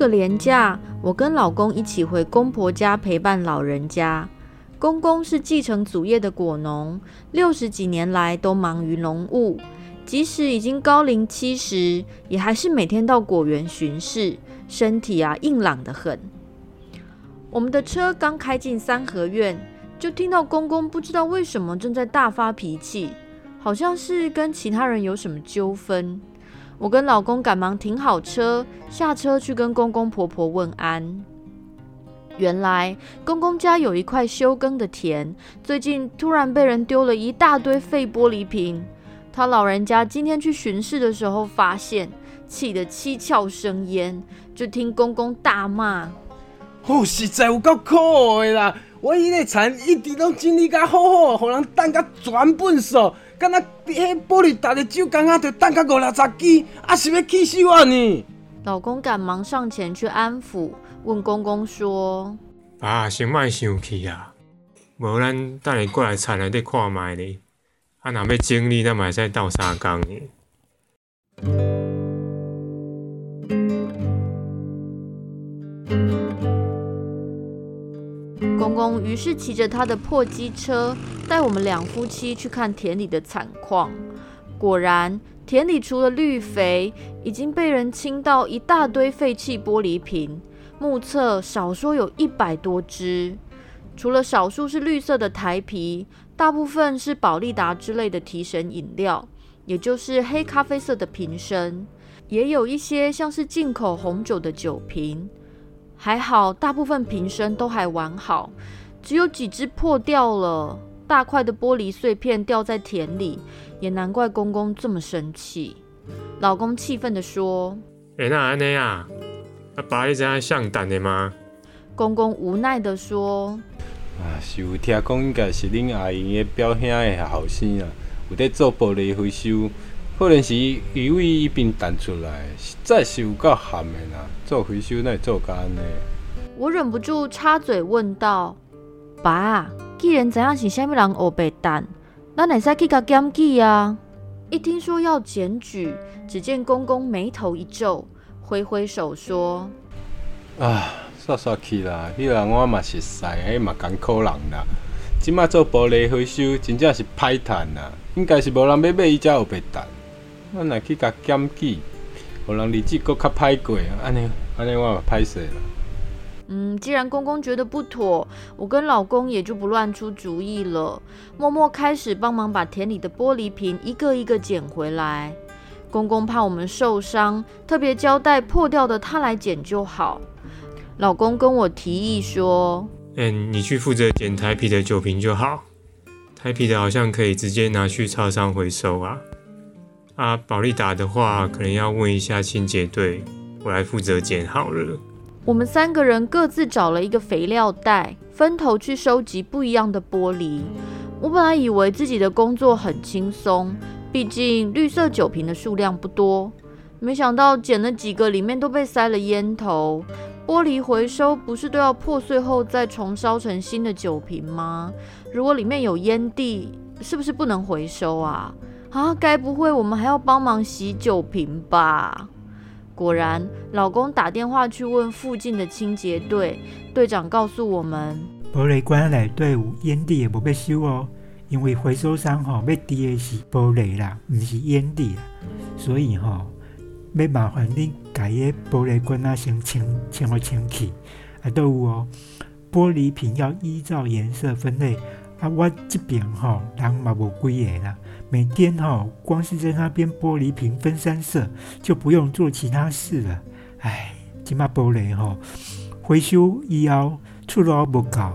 个连假，我跟老公一起回公婆家陪伴老人家。公公是继承祖业的果农，六十几年来都忙于农务，即使已经高龄七十，也还是每天到果园巡视，身体啊硬朗得很。我们的车刚开进三合院，就听到公公不知道为什么正在大发脾气，好像是跟其他人有什么纠纷。我跟老公赶忙停好车，下车去跟公公婆婆问安。原来公公家有一块休耕的田，最近突然被人丢了一大堆废玻璃瓶。他老人家今天去巡视的时候，发现气得七窍生烟，就听公公大骂：“哦，实在有够可的啦！我伊个田一直拢整理甲好好，互人等甲全粪扫。”敢若迄玻璃打的酒缸啊，就等甲五六十支，啊是要气死我呢！老公赶忙上前去安抚，问公公说：“啊，先莫生气啊，无咱等下过来田内底看卖咧，啊若要整理，咱嘛会使斗相共的。”公公于是骑着他的破机车，带我们两夫妻去看田里的惨况。果然，田里除了绿肥，已经被人清到一大堆废弃玻璃瓶，目测少说有一百多只。除了少数是绿色的台啤，大部分是保利达之类的提神饮料，也就是黑咖啡色的瓶身，也有一些像是进口红酒的酒瓶。还好，大部分瓶身都还完好，只有几只破掉了，大块的玻璃碎片掉在田里，也难怪公公这么生气。老公气愤地说：“哎，那安内啊，阿爸你这样上当的吗？”公公无奈地说：“啊，是有听讲应该是恁阿姨的表兄的后生啊，有在做玻璃回收。”可能是鱼尾一边弹出来，实在是有够咸的啦！做回收那做干呢？我忍不住插嘴问道：“爸，既然知影是虾米人黑白蛋，咱会使去甲检举啊？”一听说要检举，只见公公眉头一皱，挥挥手说：“啊，煞煞去啦！迄人我嘛是识，迄嘛艰苦人啦。即卖做玻璃回收，真正是歹趁啦，应该是无人要买伊只黑白蛋。”我来去甲检举，可能日子搁较歹过，安尼安尼我嘛歹势了。嗯，既然公公觉得不妥，我跟老公也就不乱出主意了，默默开始帮忙把田里的玻璃瓶一个一个捡回来。公公怕我们受伤，特别交代破掉的他来捡就好。老公跟我提议说：“嗯，你去负责捡台啤的酒瓶就好，台啤的好像可以直接拿去超商回收啊。”啊，保利达的话，可能要问一下清洁队，我来负责捡好了。我们三个人各自找了一个肥料袋，分头去收集不一样的玻璃。我本来以为自己的工作很轻松，毕竟绿色酒瓶的数量不多，没想到捡了几个，里面都被塞了烟头。玻璃回收不是都要破碎后再重烧成新的酒瓶吗？如果里面有烟蒂，是不是不能回收啊？啊，该不会我们还要帮忙洗酒瓶吧？果然，老公打电话去问附近的清洁队，队长告诉我们，玻璃罐内队伍烟蒂也不被收哦，因为回收商吼要滴的是玻璃啦，不是烟蒂啦，所以吼要麻烦你把伊玻璃罐啊先清清了清去，啊都有哦。玻璃瓶要依照颜色分类啊，我这边吼人嘛无几个啦，每天吼光是在那边玻璃瓶分三色，就不用做其他事了。唉，即嘛玻璃吼回收以后出路无够，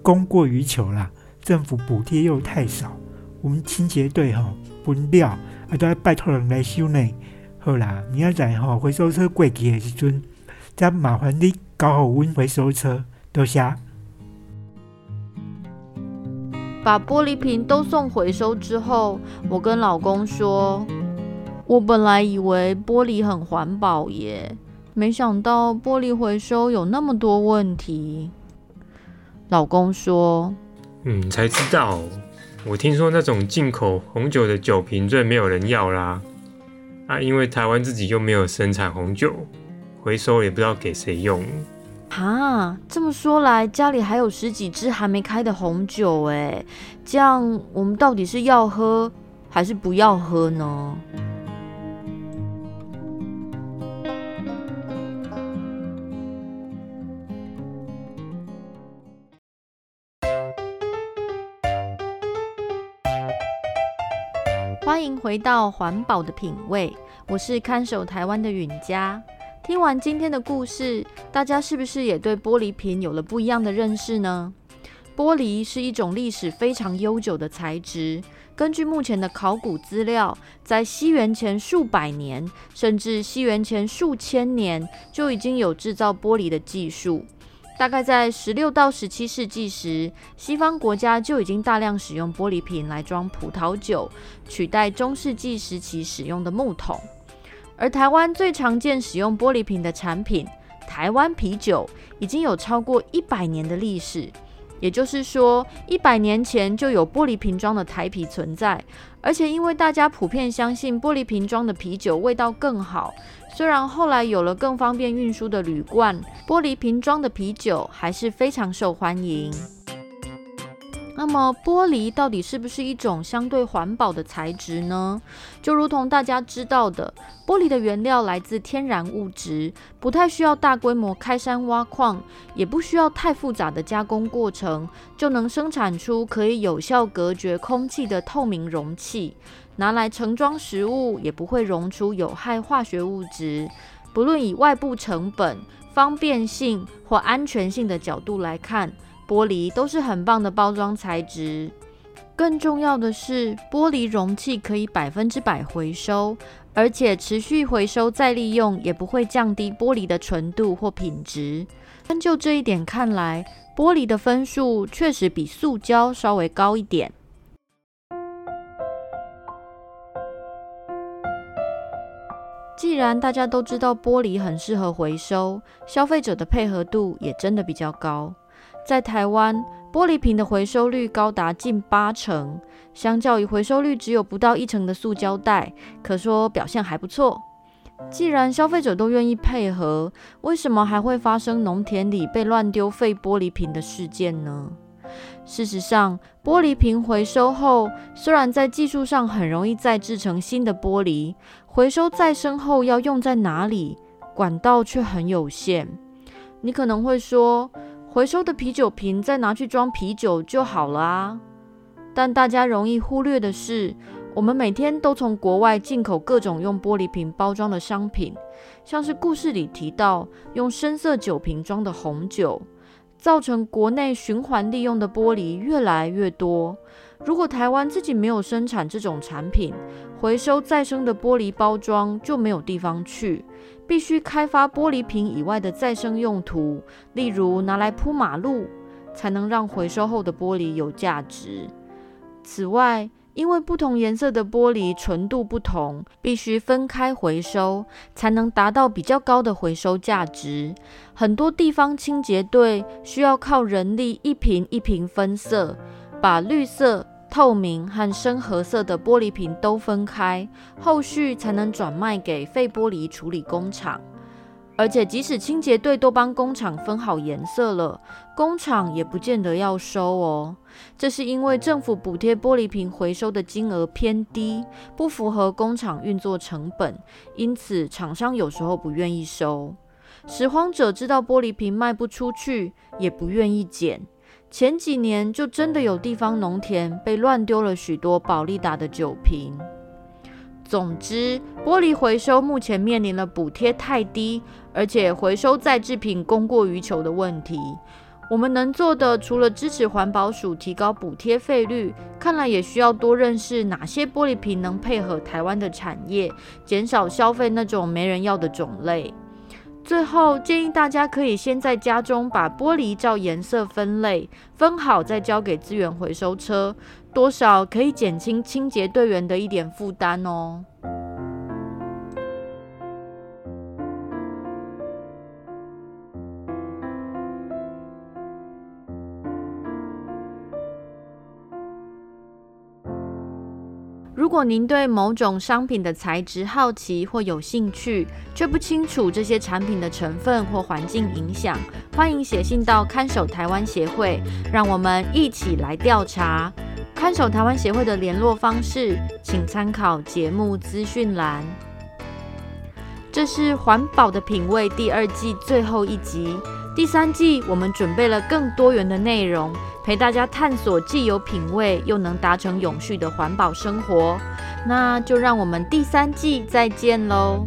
供过于求啦，政府补贴又太少，我们清洁队吼分了啊都要拜托人来收呢。好啦，明仔载吼回收车过期的时阵，再麻烦你搞好阮回收车。多谢。把玻璃瓶都送回收之后，我跟老公说：“我本来以为玻璃很环保耶，没想到玻璃回收有那么多问题。”老公说：“嗯，才知道。我听说那种进口红酒的酒瓶最没有人要啦。啊，因为台湾自己又没有生产红酒，回收也不知道给谁用。”啊，这么说来，家里还有十几支还没开的红酒哎，这样我们到底是要喝还是不要喝呢？欢迎回到环保的品味，我是看守台湾的允嘉。听完今天的故事，大家是不是也对玻璃瓶有了不一样的认识呢？玻璃是一种历史非常悠久的材质。根据目前的考古资料，在西元前数百年，甚至西元前数千年，就已经有制造玻璃的技术。大概在十六到十七世纪时，西方国家就已经大量使用玻璃瓶来装葡萄酒，取代中世纪时期使用的木桶。而台湾最常见使用玻璃瓶的产品，台湾啤酒已经有超过一百年的历史。也就是说，一百年前就有玻璃瓶装的台啤存在。而且因为大家普遍相信玻璃瓶装的啤酒味道更好，虽然后来有了更方便运输的铝罐，玻璃瓶装的啤酒还是非常受欢迎。那么，玻璃到底是不是一种相对环保的材质呢？就如同大家知道的，玻璃的原料来自天然物质，不太需要大规模开山挖矿，也不需要太复杂的加工过程，就能生产出可以有效隔绝空气的透明容器，拿来盛装食物也不会溶出有害化学物质。不论以外部成本、方便性或安全性的角度来看，玻璃都是很棒的包装材质，更重要的是，玻璃容器可以百分之百回收，而且持续回收再利用，也不会降低玻璃的纯度或品质。但就这一点看来，玻璃的分数确实比塑胶稍微高一点。既然大家都知道玻璃很适合回收，消费者的配合度也真的比较高。在台湾，玻璃瓶的回收率高达近八成，相较于回收率只有不到一成的塑胶袋，可说表现还不错。既然消费者都愿意配合，为什么还会发生农田里被乱丢废玻璃瓶的事件呢？事实上，玻璃瓶回收后，虽然在技术上很容易再制成新的玻璃，回收再生后要用在哪里，管道却很有限。你可能会说，回收的啤酒瓶再拿去装啤酒就好了啊！但大家容易忽略的是，我们每天都从国外进口各种用玻璃瓶包装的商品，像是故事里提到用深色酒瓶装的红酒，造成国内循环利用的玻璃越来越多。如果台湾自己没有生产这种产品，回收再生的玻璃包装就没有地方去。必须开发玻璃瓶以外的再生用途，例如拿来铺马路，才能让回收后的玻璃有价值。此外，因为不同颜色的玻璃纯度不同，必须分开回收，才能达到比较高的回收价值。很多地方清洁队需要靠人力一瓶一瓶分色，把绿色。透明和深褐色的玻璃瓶都分开，后续才能转卖给废玻璃处理工厂。而且，即使清洁队都帮工厂分好颜色了，工厂也不见得要收哦。这是因为政府补贴玻璃瓶回收的金额偏低，不符合工厂运作成本，因此厂商有时候不愿意收。拾荒者知道玻璃瓶卖不出去，也不愿意捡。前几年就真的有地方农田被乱丢了许多宝利达的酒瓶。总之，玻璃回收目前面临了补贴太低，而且回收再制品供过于求的问题。我们能做的，除了支持环保署提高补贴费率，看来也需要多认识哪些玻璃瓶能配合台湾的产业，减少消费那种没人要的种类。最后，建议大家可以先在家中把玻璃照颜色分类，分好再交给资源回收车，多少可以减轻清洁队员的一点负担哦。如果您对某种商品的材质好奇或有兴趣，却不清楚这些产品的成分或环境影响，欢迎写信到看守台湾协会，让我们一起来调查。看守台湾协会的联络方式，请参考节目资讯栏。这是《环保的品味》第二季最后一集，第三季我们准备了更多元的内容。陪大家探索既有品味又能达成永续的环保生活，那就让我们第三季再见喽。